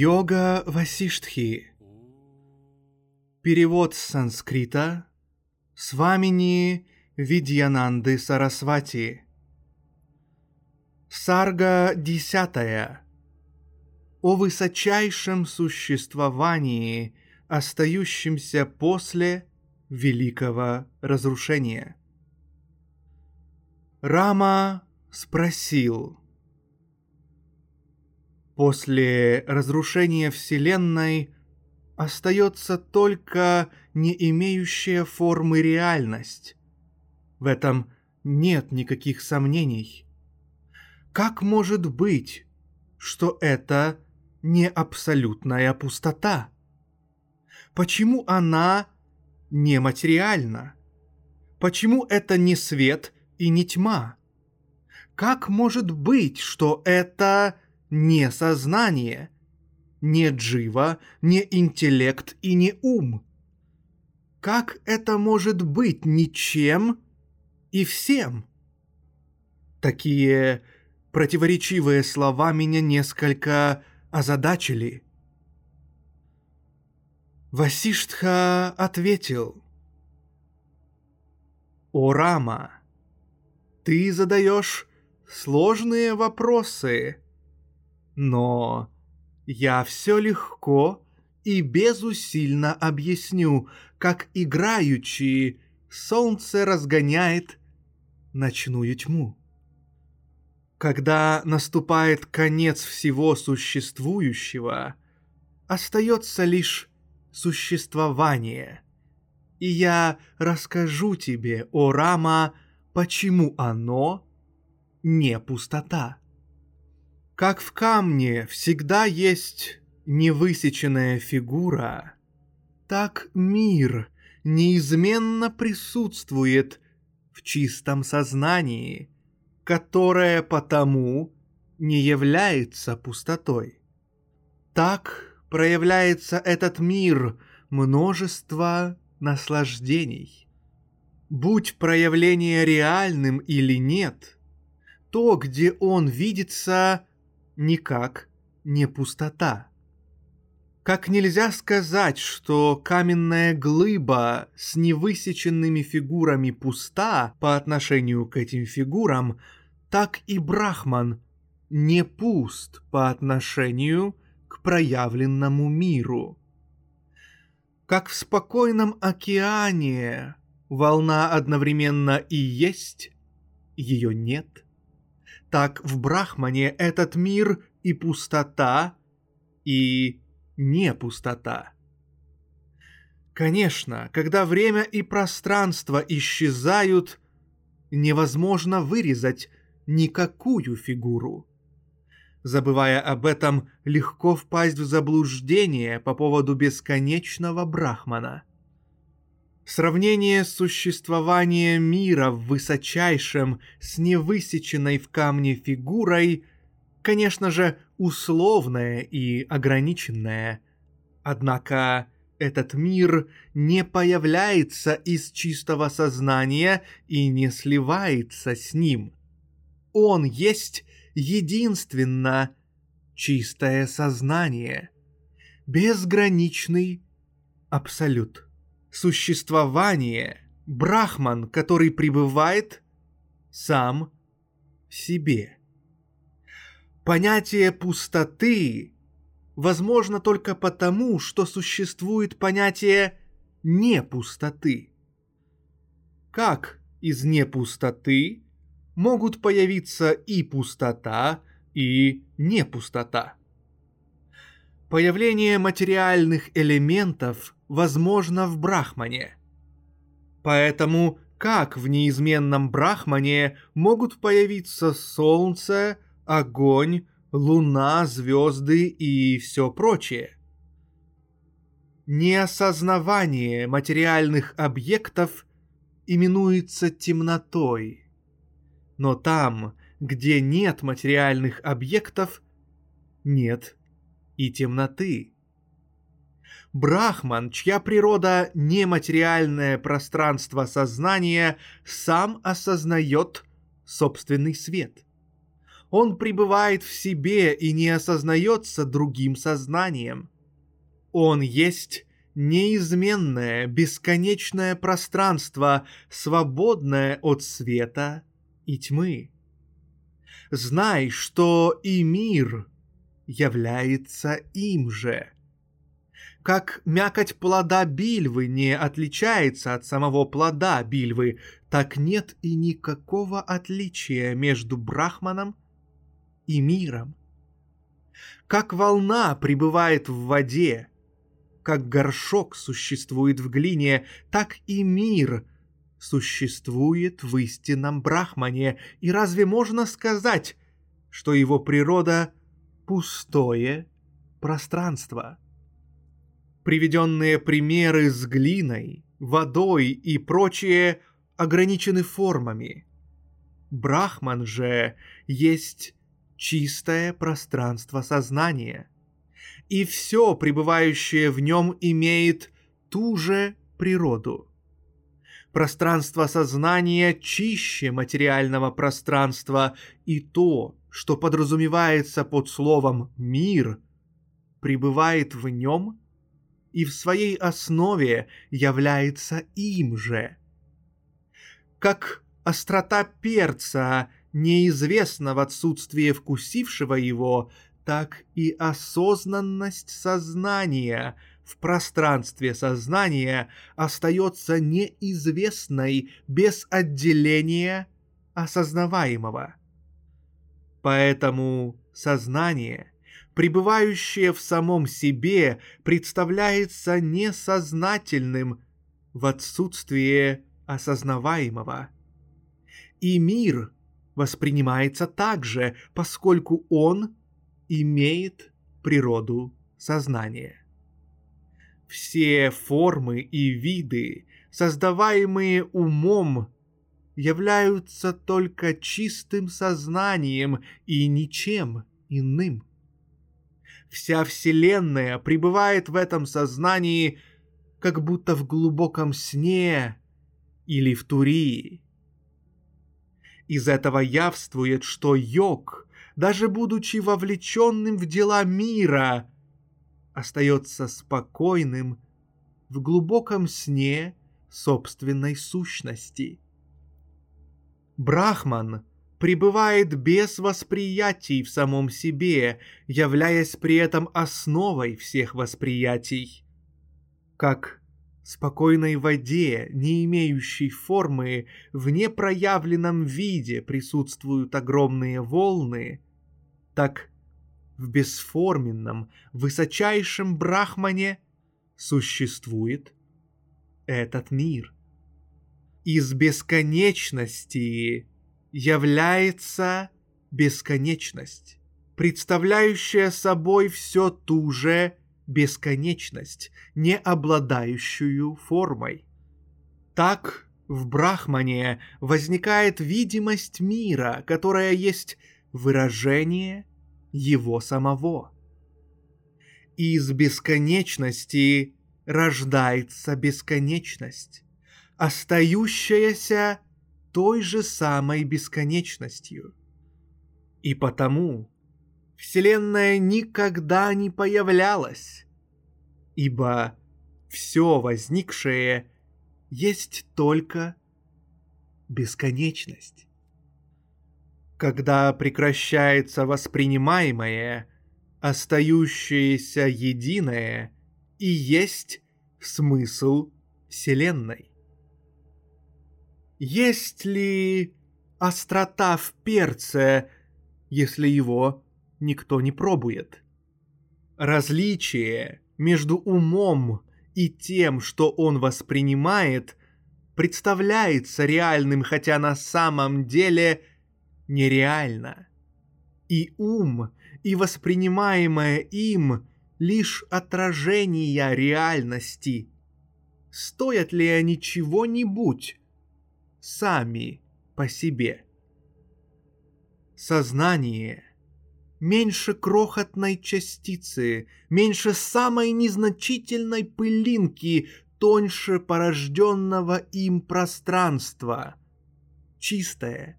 Йога Васиштхи. Перевод с санскрита Свамини Видьянанды Сарасвати. Сарга десятая. О высочайшем существовании, остающемся после великого разрушения. Рама спросил. После разрушения Вселенной остается только не имеющая формы реальность. В этом нет никаких сомнений. Как может быть, что это не абсолютная пустота? Почему она нематериальна? Почему это не свет и не тьма? Как может быть, что это не сознание, не джива, не интеллект и не ум? Как это может быть ничем и всем? Такие противоречивые слова меня несколько озадачили. Васиштха ответил. «О, Рама, ты задаешь сложные вопросы, но я все легко и безусильно объясню, как играючи солнце разгоняет ночную тьму. Когда наступает конец всего существующего, остается лишь существование. И я расскажу тебе, о Рама, почему оно не пустота. Как в камне всегда есть невысеченная фигура, так мир неизменно присутствует в чистом сознании, которое потому не является пустотой. Так проявляется этот мир множество наслаждений. Будь проявление реальным или нет, то, где он видится, никак не пустота. Как нельзя сказать, что каменная глыба с невысеченными фигурами пуста по отношению к этим фигурам, так и Брахман не пуст по отношению к проявленному миру. Как в спокойном океане волна одновременно и есть, ее нет, так в Брахмане этот мир и пустота, и не пустота. Конечно, когда время и пространство исчезают, невозможно вырезать никакую фигуру. Забывая об этом, легко впасть в заблуждение по поводу бесконечного Брахмана. Сравнение существования мира в высочайшем с невысеченной в камне фигурой, конечно же, условное и ограниченное. Однако этот мир не появляется из чистого сознания и не сливается с ним. Он есть единственно чистое сознание, безграничный абсолют. Существование, брахман, который пребывает сам в себе. Понятие пустоты возможно только потому, что существует понятие непустоты. Как из непустоты могут появиться и пустота, и непустота. Появление материальных элементов возможно в Брахмане. Поэтому как в неизменном брахмане могут появиться солнце, огонь, луна, звезды и все прочее. Неосознавание материальных объектов именуется темнотой. Но там, где нет материальных объектов, нет и темноты. Брахман, чья природа нематериальное пространство сознания, сам осознает собственный свет. Он пребывает в себе и не осознается другим сознанием. Он есть неизменное, бесконечное пространство, свободное от света и тьмы. Знай, что и мир является им же – как мякоть плода бильвы не отличается от самого плода бильвы, так нет и никакого отличия между брахманом и миром. Как волна пребывает в воде, как горшок существует в глине, так и мир существует в истинном брахмане. И разве можно сказать, что его природа — пустое пространство? Приведенные примеры с глиной, водой и прочее ограничены формами. Брахман же есть чистое пространство сознания. И все, пребывающее в нем, имеет ту же природу. Пространство сознания чище материального пространства, и то, что подразумевается под словом «мир», пребывает в нем и в своей основе является им же. Как острота перца неизвестна в отсутствии вкусившего его, так и осознанность сознания в пространстве сознания остается неизвестной без отделения осознаваемого. Поэтому сознание — пребывающее в самом себе, представляется несознательным в отсутствие осознаваемого. И мир воспринимается также, поскольку он имеет природу сознания. Все формы и виды, создаваемые умом, являются только чистым сознанием и ничем иным. Вся Вселенная пребывает в этом сознании, как будто в глубоком сне или в Турии. Из этого явствует, что йог, даже будучи вовлеченным в дела мира, остается спокойным в глубоком сне собственной сущности. Брахман пребывает без восприятий в самом себе, являясь при этом основой всех восприятий. Как спокойной воде, не имеющей формы, в непроявленном виде присутствуют огромные волны, так в бесформенном, высочайшем брахмане существует этот мир. Из бесконечности является бесконечность, представляющая собой все ту же бесконечность, не обладающую формой. Так в Брахмане возникает видимость мира, которая есть выражение его самого. Из бесконечности рождается бесконечность, остающаяся той же самой бесконечностью. И потому Вселенная никогда не появлялась, ибо все возникшее есть только бесконечность. Когда прекращается воспринимаемое, остающееся единое и есть смысл Вселенной. Есть ли острота в перце, если его никто не пробует? Различие между умом и тем, что он воспринимает, представляется реальным, хотя на самом деле нереально. И ум, и воспринимаемое им лишь отражения реальности. Стоят ли они чего-нибудь сами по себе? Сознание меньше крохотной частицы, меньше самой незначительной пылинки, тоньше порожденного им пространства. Чистое,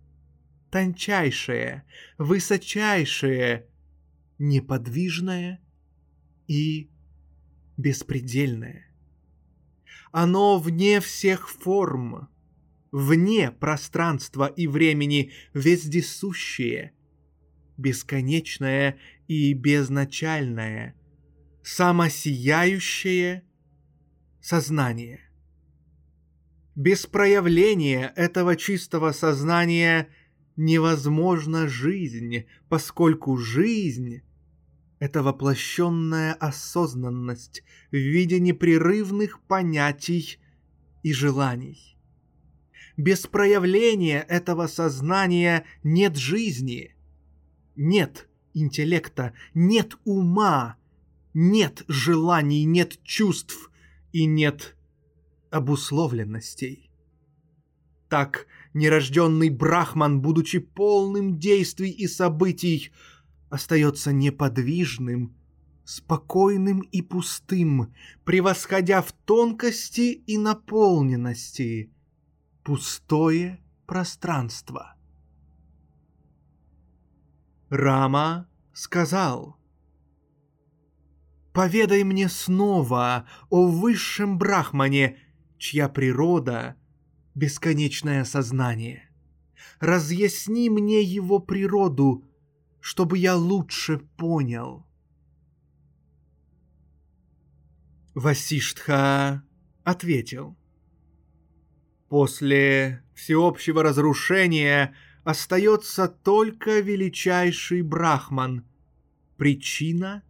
тончайшее, высочайшее, неподвижное и беспредельное. Оно вне всех форм, вне пространства и времени, вездесущее, бесконечное и безначальное, самосияющее сознание. Без проявления этого чистого сознания невозможна жизнь, поскольку жизнь — это воплощенная осознанность в виде непрерывных понятий и желаний. Без проявления этого сознания нет жизни, нет интеллекта, нет ума, нет желаний, нет чувств и нет обусловленностей. Так нерожденный Брахман, будучи полным действий и событий, остается неподвижным, спокойным и пустым, превосходя в тонкости и наполненности пустое пространство. Рама сказал, «Поведай мне снова о высшем Брахмане, чья природа — бесконечное сознание. Разъясни мне его природу, чтобы я лучше понял». Васиштха ответил. После всеобщего разрушения остается только величайший Брахман, причина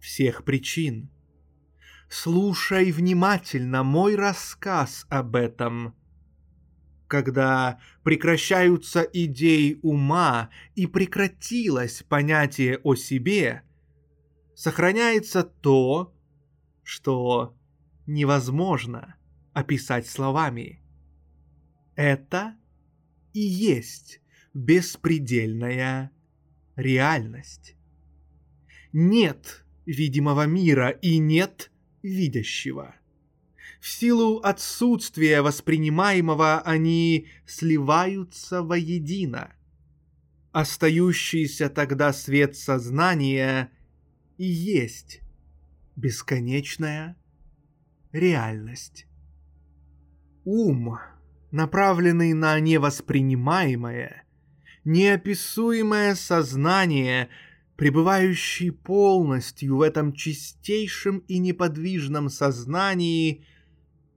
всех причин. Слушай внимательно мой рассказ об этом. Когда прекращаются идеи ума и прекратилось понятие о себе, сохраняется то, что невозможно описать словами. Это и есть беспредельная реальность. Нет видимого мира и нет видящего. В силу отсутствия воспринимаемого они сливаются воедино. Остающийся тогда свет сознания и есть бесконечная реальность. Ум — направленный на невоспринимаемое, неописуемое сознание, пребывающий полностью в этом чистейшем и неподвижном сознании,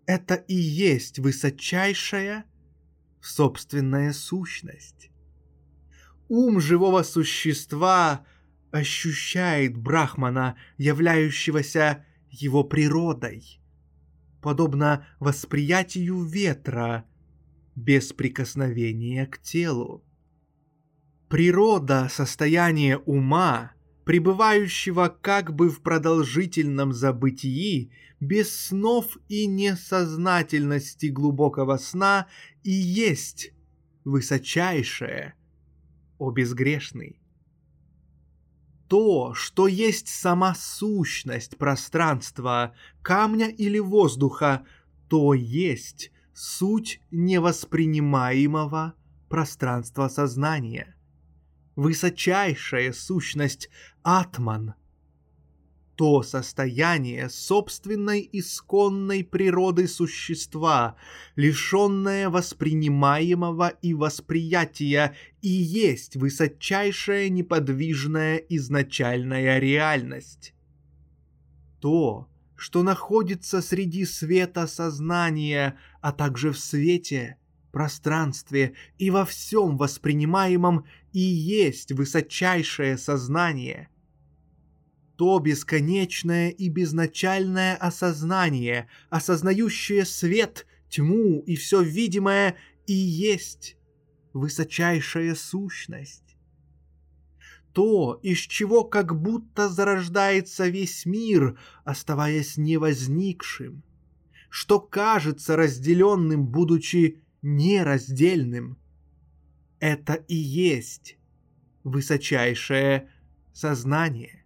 это и есть высочайшая собственная сущность. Ум живого существа ощущает Брахмана, являющегося его природой, подобно восприятию ветра – без прикосновения к телу. Природа состояния ума, пребывающего как бы в продолжительном забытии, без снов и несознательности глубокого сна, и есть высочайшее, о безгрешный. То, что есть сама сущность пространства, камня или воздуха, то есть суть невоспринимаемого пространства сознания. Высочайшая сущность Атман – то состояние собственной исконной природы существа, лишенное воспринимаемого и восприятия, и есть высочайшая неподвижная изначальная реальность. То, что находится среди света сознания, а также в свете, пространстве и во всем воспринимаемом и есть высочайшее сознание. То бесконечное и безначальное осознание, осознающее свет, тьму и все видимое и есть высочайшая сущность. То, из чего как будто зарождается весь мир, оставаясь невозникшим, что кажется разделенным, будучи нераздельным. Это и есть высочайшее сознание.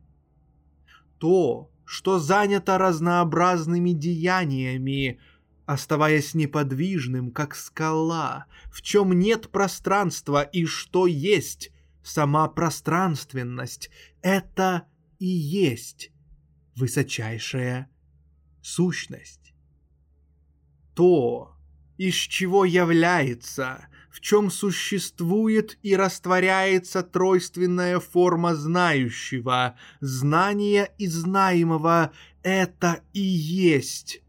То, что занято разнообразными деяниями, оставаясь неподвижным, как скала, в чем нет пространства и что есть сама пространственность, это и есть высочайшая сущность. То, из чего является, в чем существует и растворяется тройственная форма знающего, знания и знаемого — это и есть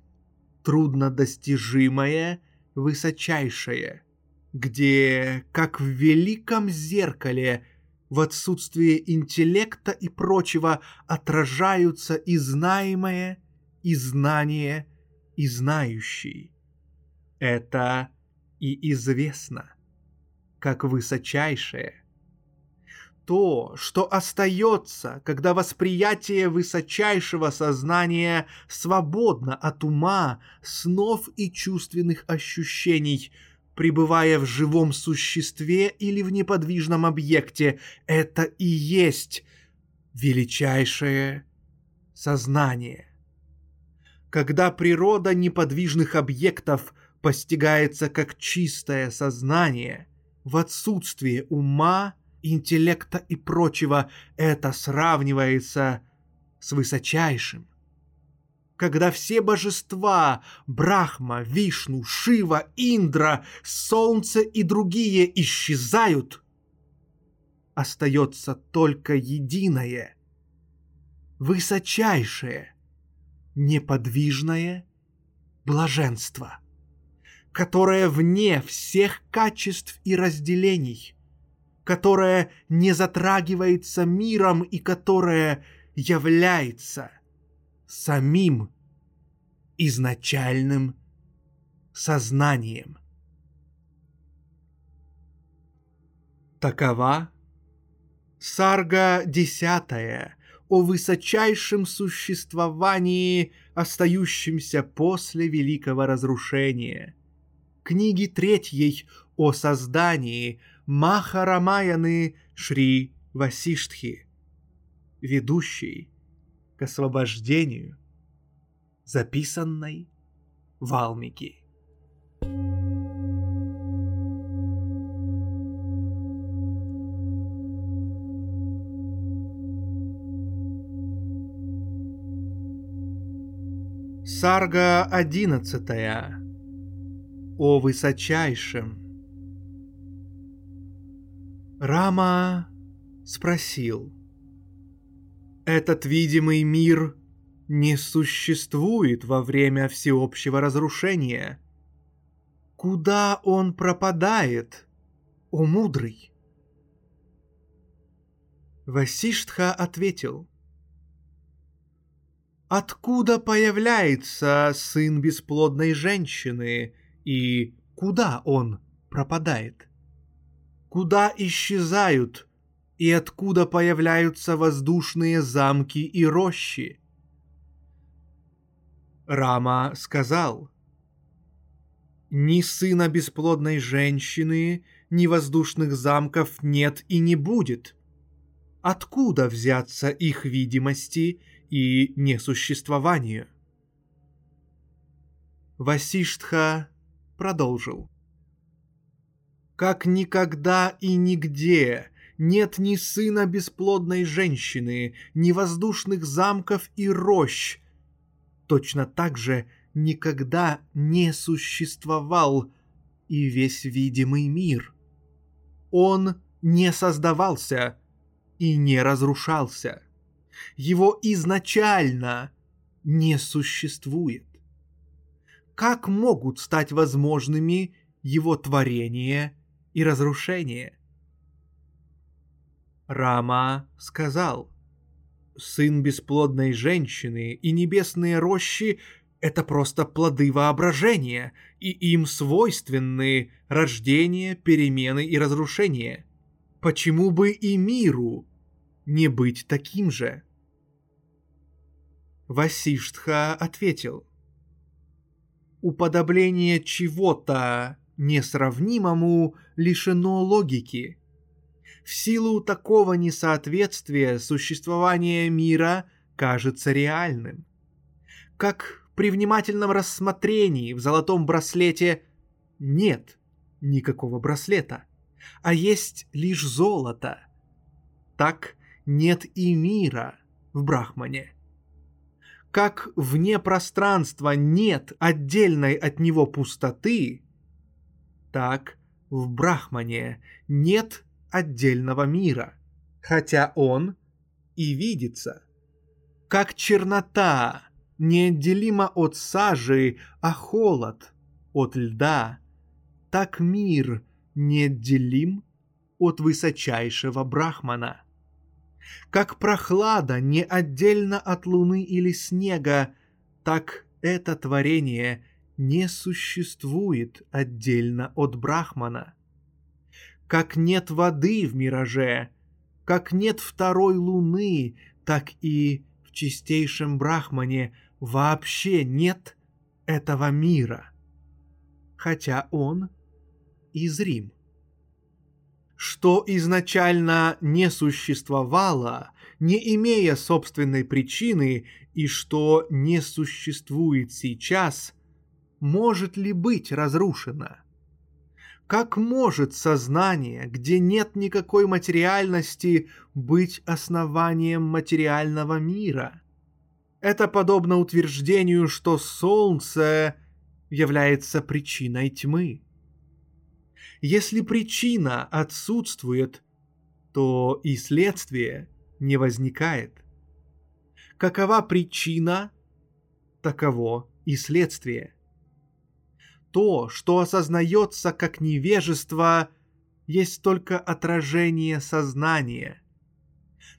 труднодостижимое, высочайшее, где, как в великом зеркале, в отсутствие интеллекта и прочего отражаются и знаемое, и знание, и знающий. Это и известно, как высочайшее. То, что остается, когда восприятие высочайшего сознания свободно от ума, снов и чувственных ощущений, пребывая в живом существе или в неподвижном объекте, это и есть величайшее сознание. Когда природа неподвижных объектов – постигается как чистое сознание, в отсутствие ума, интеллекта и прочего, это сравнивается с высочайшим. Когда все божества – Брахма, Вишну, Шива, Индра, Солнце и другие – исчезают, остается только единое, высочайшее, неподвижное блаженство – которая вне всех качеств и разделений, которая не затрагивается миром и которая является самим изначальным сознанием. Такова сарга десятая о высочайшем существовании, остающемся после великого разрушения – книги третьей о создании Махарамаяны Шри Васиштхи, ведущей к освобождению, записанной Валмики. Сарга одиннадцатая о высочайшем. Рама спросил. Этот видимый мир не существует во время всеобщего разрушения. Куда он пропадает, о мудрый? Васиштха ответил. Откуда появляется сын бесплодной женщины, и куда он пропадает? Куда исчезают и откуда появляются воздушные замки и рощи? Рама сказал, «Ни сына бесплодной женщины, ни воздушных замков нет и не будет. Откуда взяться их видимости и несуществованию?» Васиштха продолжил. Как никогда и нигде нет ни сына бесплодной женщины, ни воздушных замков и рощ. Точно так же никогда не существовал и весь видимый мир. Он не создавался и не разрушался. Его изначально не существует как могут стать возможными его творение и разрушение. Рама сказал, «Сын бесплодной женщины и небесные рощи это просто плоды воображения, и им свойственны рождение, перемены и разрушение. Почему бы и миру не быть таким же? Васиштха ответил. Уподобление чего-то несравнимому лишено логики. В силу такого несоответствия существование мира кажется реальным. Как при внимательном рассмотрении в золотом браслете нет никакого браслета, а есть лишь золото. Так нет и мира в Брахмане. Как вне пространства нет отдельной от него пустоты, так в Брахмане нет отдельного мира, хотя он и видится. Как чернота неотделима от сажи, а холод от льда, так мир неотделим от высочайшего Брахмана. Как прохлада не отдельно от луны или снега, так это творение не существует отдельно от Брахмана. Как нет воды в мираже, как нет второй луны, так и в чистейшем Брахмане вообще нет этого мира, хотя он из Рим. Что изначально не существовало, не имея собственной причины, и что не существует сейчас, может ли быть разрушено? Как может сознание, где нет никакой материальности, быть основанием материального мира? Это подобно утверждению, что Солнце является причиной тьмы. Если причина отсутствует, то и следствие не возникает. Какова причина, таково и следствие. То, что осознается как невежество, есть только отражение сознания.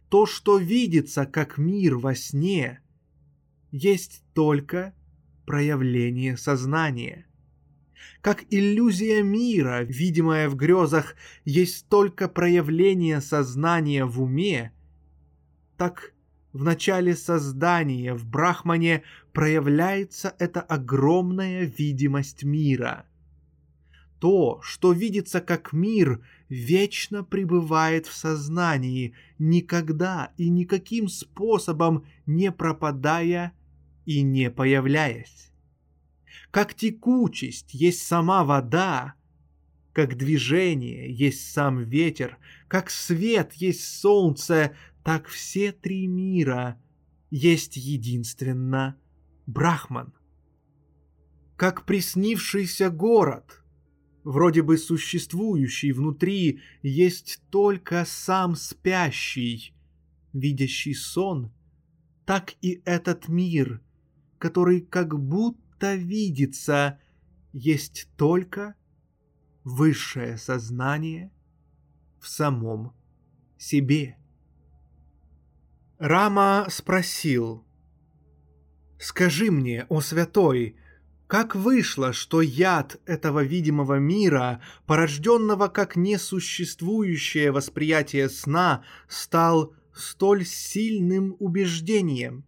То, что видится как мир во сне – есть только проявление сознания. Как иллюзия мира, видимая в грезах, есть только проявление сознания в уме, так в начале создания в Брахмане проявляется эта огромная видимость мира. То, что видится как мир, вечно пребывает в сознании, никогда и никаким способом не пропадая и не появляясь. Как текучесть есть сама вода, как движение есть сам ветер, как свет есть солнце, так все три мира есть единственно Брахман. Как приснившийся город, вроде бы существующий внутри, есть только сам спящий, видящий сон, так и этот мир — который как будто видится, есть только высшее сознание в самом себе. Рама спросил, «Скажи мне, о святой, как вышло, что яд этого видимого мира, порожденного как несуществующее восприятие сна, стал столь сильным убеждением?»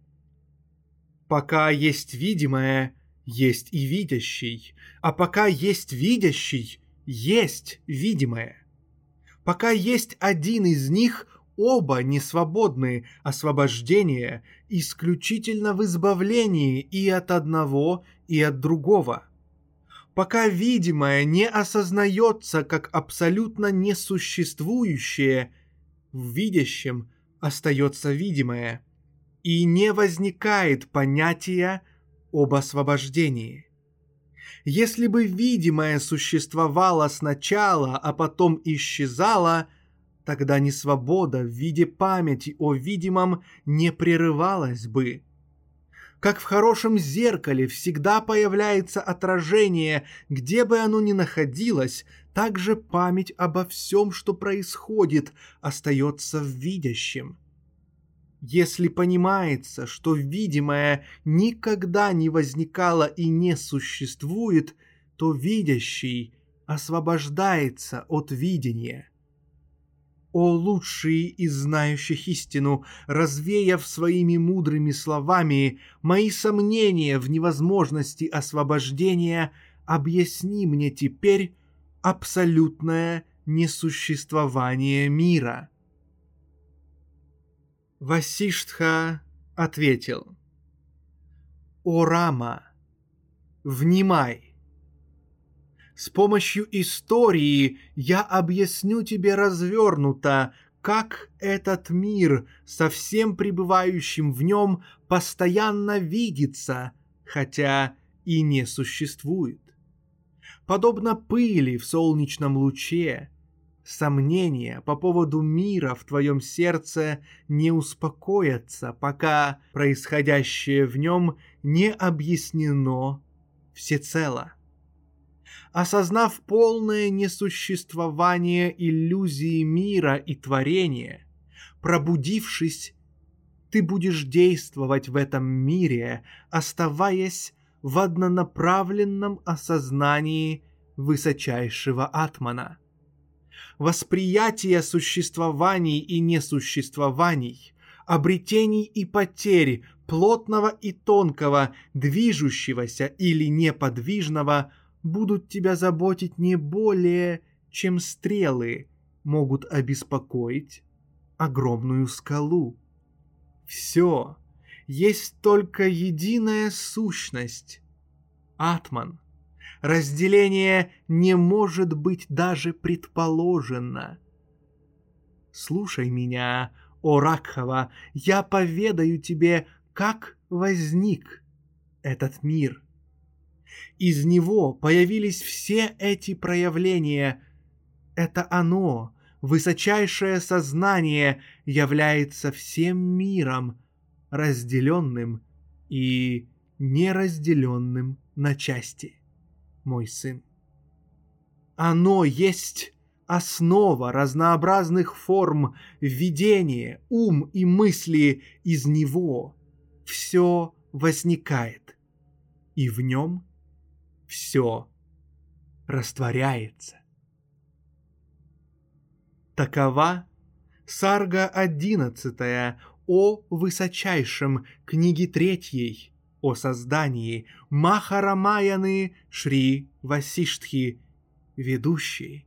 Пока есть видимое, есть и видящий, а пока есть видящий, есть видимое. Пока есть один из них, оба не свободны, освобождение исключительно в избавлении и от одного, и от другого. Пока видимое не осознается как абсолютно несуществующее, в видящем остается видимое – и не возникает понятия об освобождении. Если бы видимое существовало сначала, а потом исчезало, тогда несвобода в виде памяти о видимом не прерывалась бы. Как в хорошем зеркале всегда появляется отражение, где бы оно ни находилось, так же память обо всем, что происходит, остается в видящем – Если понимается, что видимое никогда не возникало и не существует, то видящий освобождается от видения. О лучшие из знающих истину, развеяв своими мудрыми словами мои сомнения в невозможности освобождения, объясни мне теперь абсолютное несуществование мира. Васиштха ответил. «О Рама, внимай! С помощью истории я объясню тебе развернуто, как этот мир со всем пребывающим в нем постоянно видится, хотя и не существует. Подобно пыли в солнечном луче, Сомнения по поводу мира в твоем сердце не успокоятся, пока происходящее в нем не объяснено всецело. Осознав полное несуществование иллюзии мира и творения, пробудившись, ты будешь действовать в этом мире, оставаясь в однонаправленном осознании высочайшего атмана – восприятие существований и несуществований, обретений и потерь, плотного и тонкого, движущегося или неподвижного, будут тебя заботить не более, чем стрелы могут обеспокоить огромную скалу. Все есть только единая сущность — Атман — Разделение не может быть даже предположено. Слушай меня, о Ракхава, я поведаю тебе, как возник этот мир. Из него появились все эти проявления. Это оно, высочайшее сознание, является всем миром, разделенным и неразделенным на части мой сын. Оно есть основа разнообразных форм видения, ум и мысли из него. Все возникает, и в нем все растворяется. Такова Сарга одиннадцатая о высочайшем книги третьей о создании Махарамаяны Шри Васиштхи, ведущей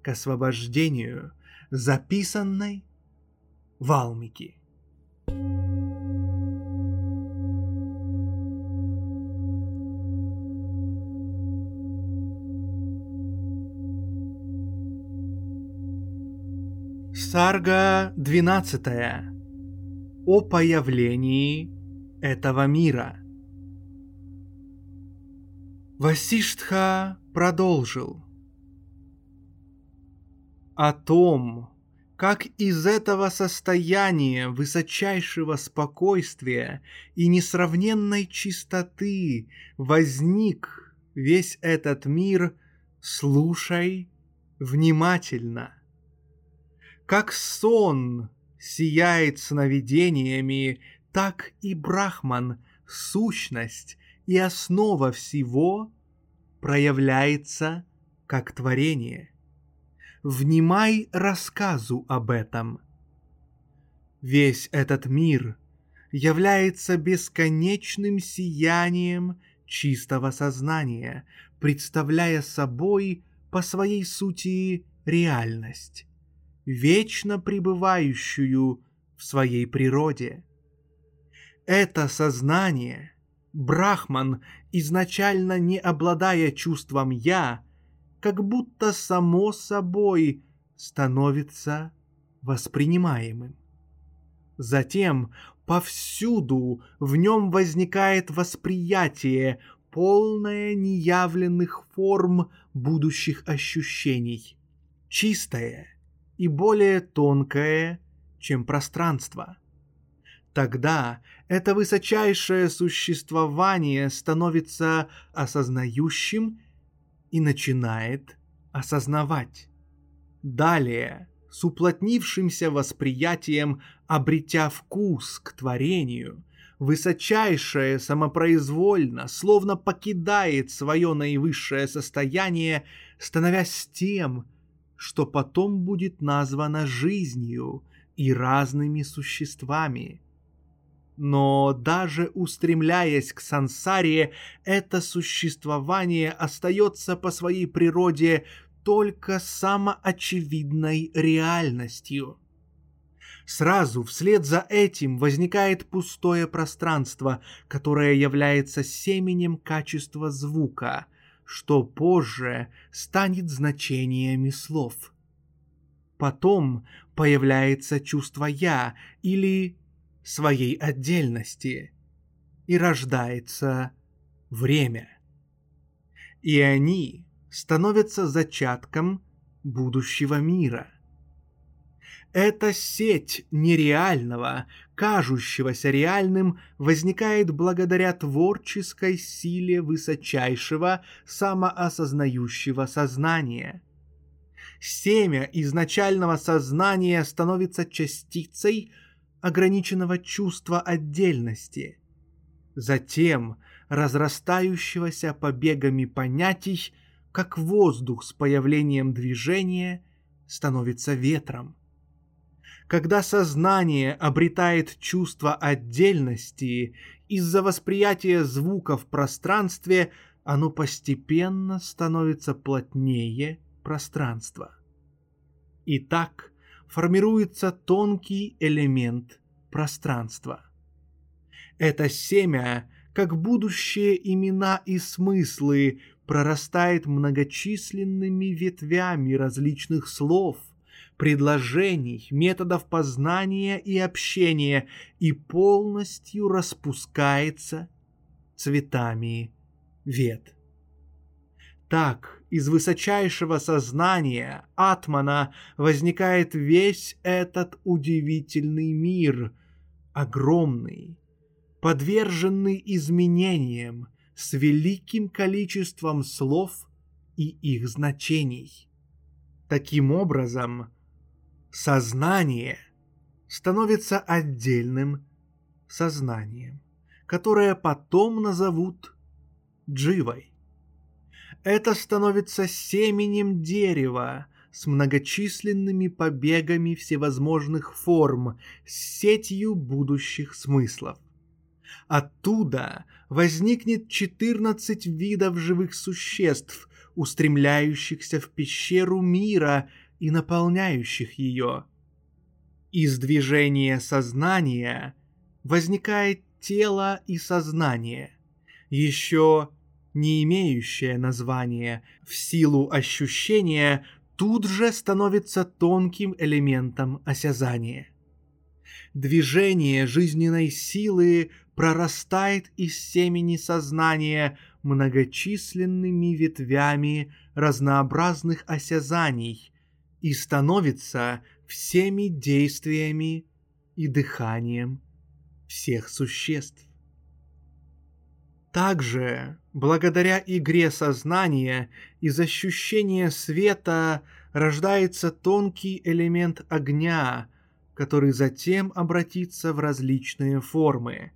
к освобождению записанной Валмики. Сарга 12. О появлении этого мира – Васиштха продолжил. О том, как из этого состояния высочайшего спокойствия и несравненной чистоты возник весь этот мир, слушай внимательно. Как сон сияет сновидениями, так и Брахман, сущность, и основа всего проявляется как творение. Внимай рассказу об этом. Весь этот мир является бесконечным сиянием чистого сознания, представляя собой по своей сути реальность, вечно пребывающую в своей природе. Это сознание — Брахман, изначально не обладая чувством «я», как будто само собой становится воспринимаемым. Затем повсюду в нем возникает восприятие, полное неявленных форм будущих ощущений, чистое и более тонкое, чем пространство – Тогда это высочайшее существование становится осознающим и начинает осознавать. Далее с уплотнившимся восприятием, обретя вкус к творению, высочайшее самопроизвольно, словно покидает свое наивысшее состояние, становясь тем, что потом будет названо жизнью и разными существами. Но даже устремляясь к сансаре, это существование остается по своей природе только самоочевидной реальностью. Сразу вслед за этим возникает пустое пространство, которое является семенем качества звука, что позже станет значениями слов. Потом появляется чувство «я» или своей отдельности, и рождается время. И они становятся зачатком будущего мира. Эта сеть нереального, кажущегося реальным, возникает благодаря творческой силе высочайшего самоосознающего сознания. Семя изначального сознания становится частицей ограниченного чувства отдельности, затем разрастающегося побегами понятий, как воздух с появлением движения становится ветром. Когда сознание обретает чувство отдельности из-за восприятия звука в пространстве, оно постепенно становится плотнее пространства. И так формируется тонкий элемент пространства. Это семя, как будущие имена и смыслы, прорастает многочисленными ветвями различных слов, предложений, методов познания и общения и полностью распускается цветами вет. Так, из высочайшего сознания Атмана возникает весь этот удивительный мир, огромный, подверженный изменениям, с великим количеством слов и их значений. Таким образом, сознание становится отдельным сознанием, которое потом назовут дживой. Это становится семенем дерева с многочисленными побегами всевозможных форм, с сетью будущих смыслов. Оттуда возникнет 14 видов живых существ, устремляющихся в пещеру мира и наполняющих ее. Из движения сознания возникает тело и сознание, еще не имеющее названия, в силу ощущения тут же становится тонким элементом осязания. Движение жизненной силы прорастает из семени сознания многочисленными ветвями разнообразных осязаний и становится всеми действиями и дыханием всех существ. Также, благодаря игре сознания, из ощущения света рождается тонкий элемент огня, который затем обратится в различные формы.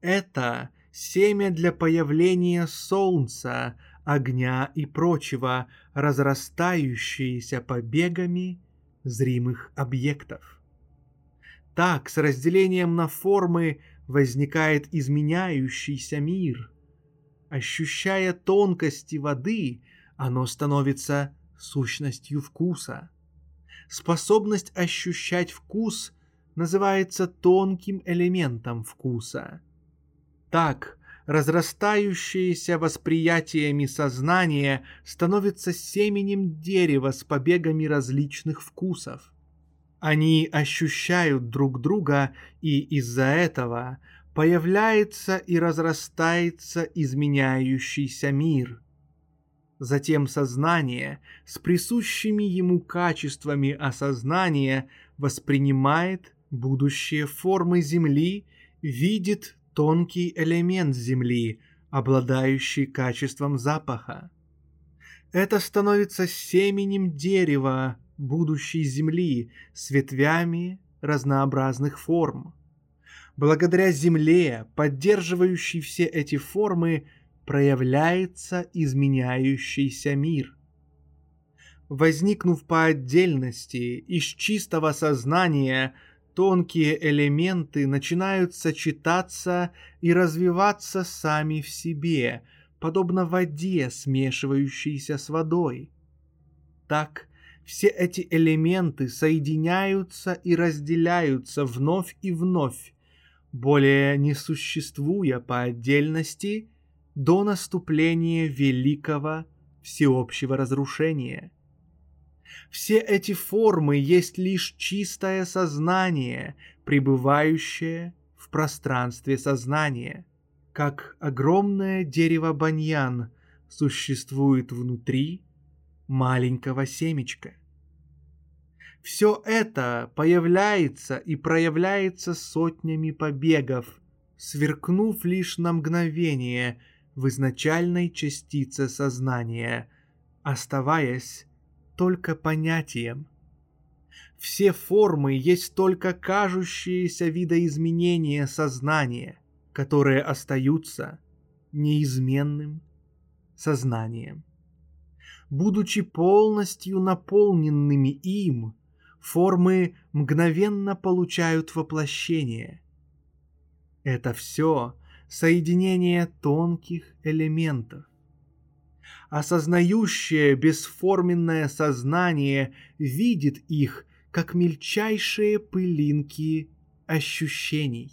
Это семя для появления солнца, огня и прочего, разрастающиеся побегами зримых объектов. Так, с разделением на формы возникает изменяющийся мир. Ощущая тонкости воды, оно становится сущностью вкуса. Способность ощущать вкус называется тонким элементом вкуса – так, разрастающееся восприятиями сознание становится семенем дерева с побегами различных вкусов. Они ощущают друг друга, и из-за этого появляется и разрастается изменяющийся мир. Затем сознание с присущими ему качествами осознания воспринимает будущие формы Земли, видит тонкий элемент земли, обладающий качеством запаха. Это становится семенем дерева будущей Земли с ветвями разнообразных форм. Благодаря Земле, поддерживающей все эти формы, проявляется изменяющийся мир. Возникнув по отдельности из чистого сознания, тонкие элементы начинают сочетаться и развиваться сами в себе, подобно воде, смешивающейся с водой. Так все эти элементы соединяются и разделяются вновь и вновь, более не существуя по отдельности до наступления великого всеобщего разрушения. Все эти формы есть лишь чистое сознание, пребывающее в пространстве сознания, как огромное дерево баньян существует внутри маленького семечка. Все это появляется и проявляется сотнями побегов, сверкнув лишь на мгновение в изначальной частице сознания, оставаясь только понятием. Все формы есть только кажущиеся видоизменения сознания, которые остаются неизменным сознанием. Будучи полностью наполненными им, формы мгновенно получают воплощение. Это все соединение тонких элементов осознающее бесформенное сознание видит их как мельчайшие пылинки ощущений.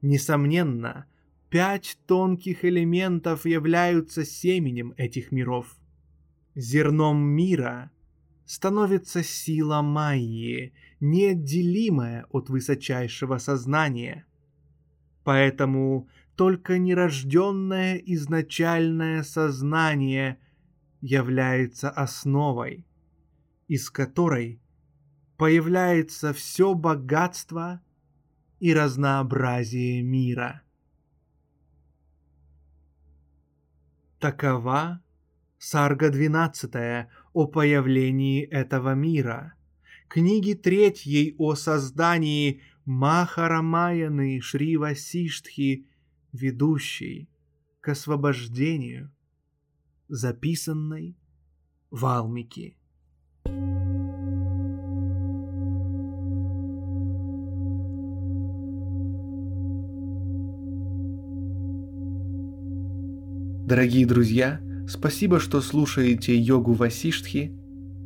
Несомненно, пять тонких элементов являются семенем этих миров. Зерном мира становится сила Майи, неотделимая от высочайшего сознания. Поэтому только нерожденное изначальное сознание является основой, из которой появляется все богатство и разнообразие мира. Такова Сарга 12 о появлении этого мира, книги третьей о создании Махарамаяны Шри Васиштхи ведущий к освобождению, записанной в Алмике. Дорогие друзья, спасибо, что слушаете йогу Васиштхи.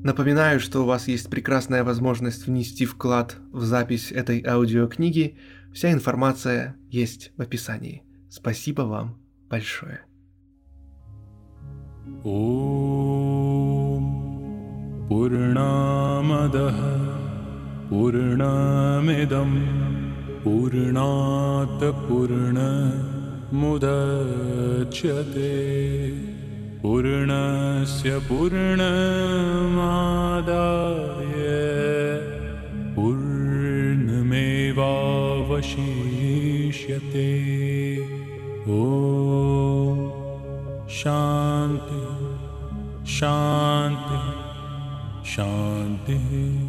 Напоминаю, что у вас есть прекрасная возможность внести вклад в запись этой аудиокниги. Вся информация есть в описании. Спасибо вам большое. ॐ पूर्णामदः पूर्णमिदं पूर्णात् पूर्णमुदच्यते पूर्णस्य पूर्णमादाय पूर्णमेवावशिष्यते। ॐ शान्ति शान्ति शान्तिः